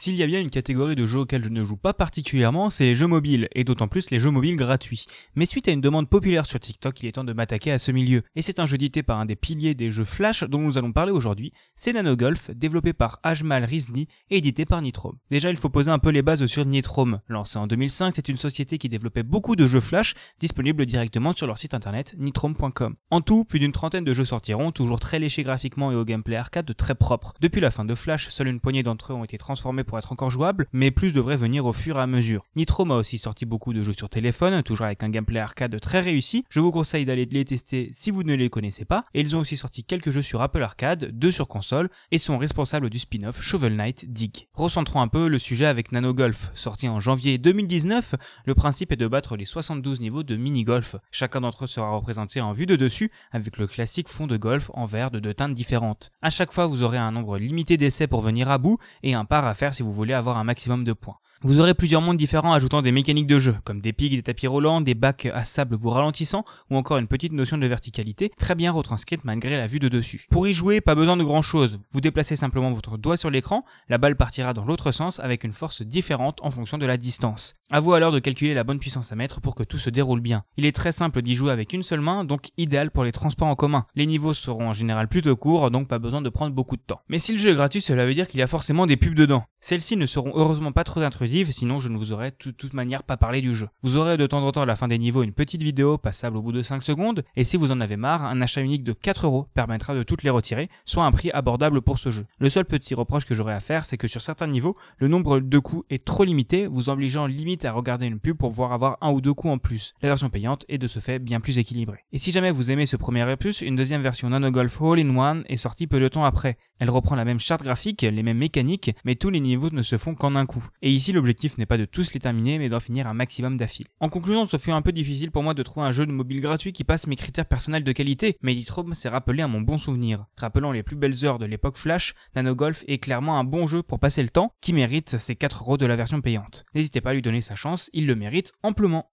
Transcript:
S'il y a bien une catégorie de jeux auxquels je ne joue pas particulièrement, c'est les jeux mobiles, et d'autant plus les jeux mobiles gratuits. Mais suite à une demande populaire sur TikTok, il est temps de m'attaquer à ce milieu. Et c'est un jeu édité par un des piliers des jeux Flash dont nous allons parler aujourd'hui, c'est Nanogolf, développé par Ajmal Rizni et édité par Nitrome. Déjà, il faut poser un peu les bases sur Nitrome. Lancé en 2005, c'est une société qui développait beaucoup de jeux Flash, disponibles directement sur leur site internet nitrome.com. En tout, plus d'une trentaine de jeux sortiront, toujours très léchés graphiquement et au gameplay arcade très propre. Depuis la fin de Flash, seule une poignée d'entre eux ont été transformés pour être encore jouables, mais plus devraient venir au fur et à mesure. Nitro a aussi sorti beaucoup de jeux sur téléphone, toujours avec un gameplay arcade très réussi. Je vous conseille d'aller les tester si vous ne les connaissez pas. Et ils ont aussi sorti quelques jeux sur Apple Arcade, deux sur console, et sont responsables du spin-off Shovel Knight Dig. Recentrons un peu le sujet avec Nano Golf. Sorti en janvier 2019, le principe est de battre les 72 niveaux de mini-golf. Chacun d'entre eux sera représenté en vue de dessus, avec le classique fond de golf en vert de deux teintes différentes. À chaque fois, vous aurez un nombre limité d'essais pour venir à bout, et un par à faire si vous voulez avoir un maximum de points. Vous aurez plusieurs mondes différents ajoutant des mécaniques de jeu, comme des pics, des tapis roulants, des bacs à sable vous ralentissant, ou encore une petite notion de verticalité, très bien retranscrite malgré la vue de dessus. Pour y jouer, pas besoin de grand chose. Vous déplacez simplement votre doigt sur l'écran, la balle partira dans l'autre sens avec une force différente en fonction de la distance. A vous alors de calculer la bonne puissance à mettre pour que tout se déroule bien. Il est très simple d'y jouer avec une seule main, donc idéal pour les transports en commun. Les niveaux seront en général plutôt courts, donc pas besoin de prendre beaucoup de temps. Mais si le jeu est gratuit, cela veut dire qu'il y a forcément des pubs dedans. Celles-ci ne seront heureusement pas trop intrusives, sinon je ne vous aurais de toute manière pas parlé du jeu. Vous aurez de temps en temps à la fin des niveaux une petite vidéo passable au bout de 5 secondes, et si vous en avez marre, un achat unique de 4 euros permettra de toutes les retirer, soit un prix abordable pour ce jeu. Le seul petit reproche que j'aurais à faire, c'est que sur certains niveaux, le nombre de coups est trop limité, vous obligeant limite à regarder une pub pour pouvoir avoir un ou deux coups en plus. La version payante est de ce fait bien plus équilibrée. Et si jamais vous aimez ce premier opus, une deuxième version Nano Golf in One est sortie peu de temps après. Elle reprend la même charte graphique, les mêmes mécaniques, mais tous les niveaux ne se font qu'en un coup. Et ici, l'objectif n'est pas de tous les terminer, mais d'en finir un maximum d'affilée. En conclusion, ce fut un peu difficile pour moi de trouver un jeu de mobile gratuit qui passe mes critères personnels de qualité, mais Editrome s'est rappelé à mon bon souvenir. Rappelant les plus belles heures de l'époque Flash, Nano Golf est clairement un bon jeu pour passer le temps, qui mérite ses 4 euros de la version payante. N'hésitez pas à lui donner sa chance, il le mérite amplement.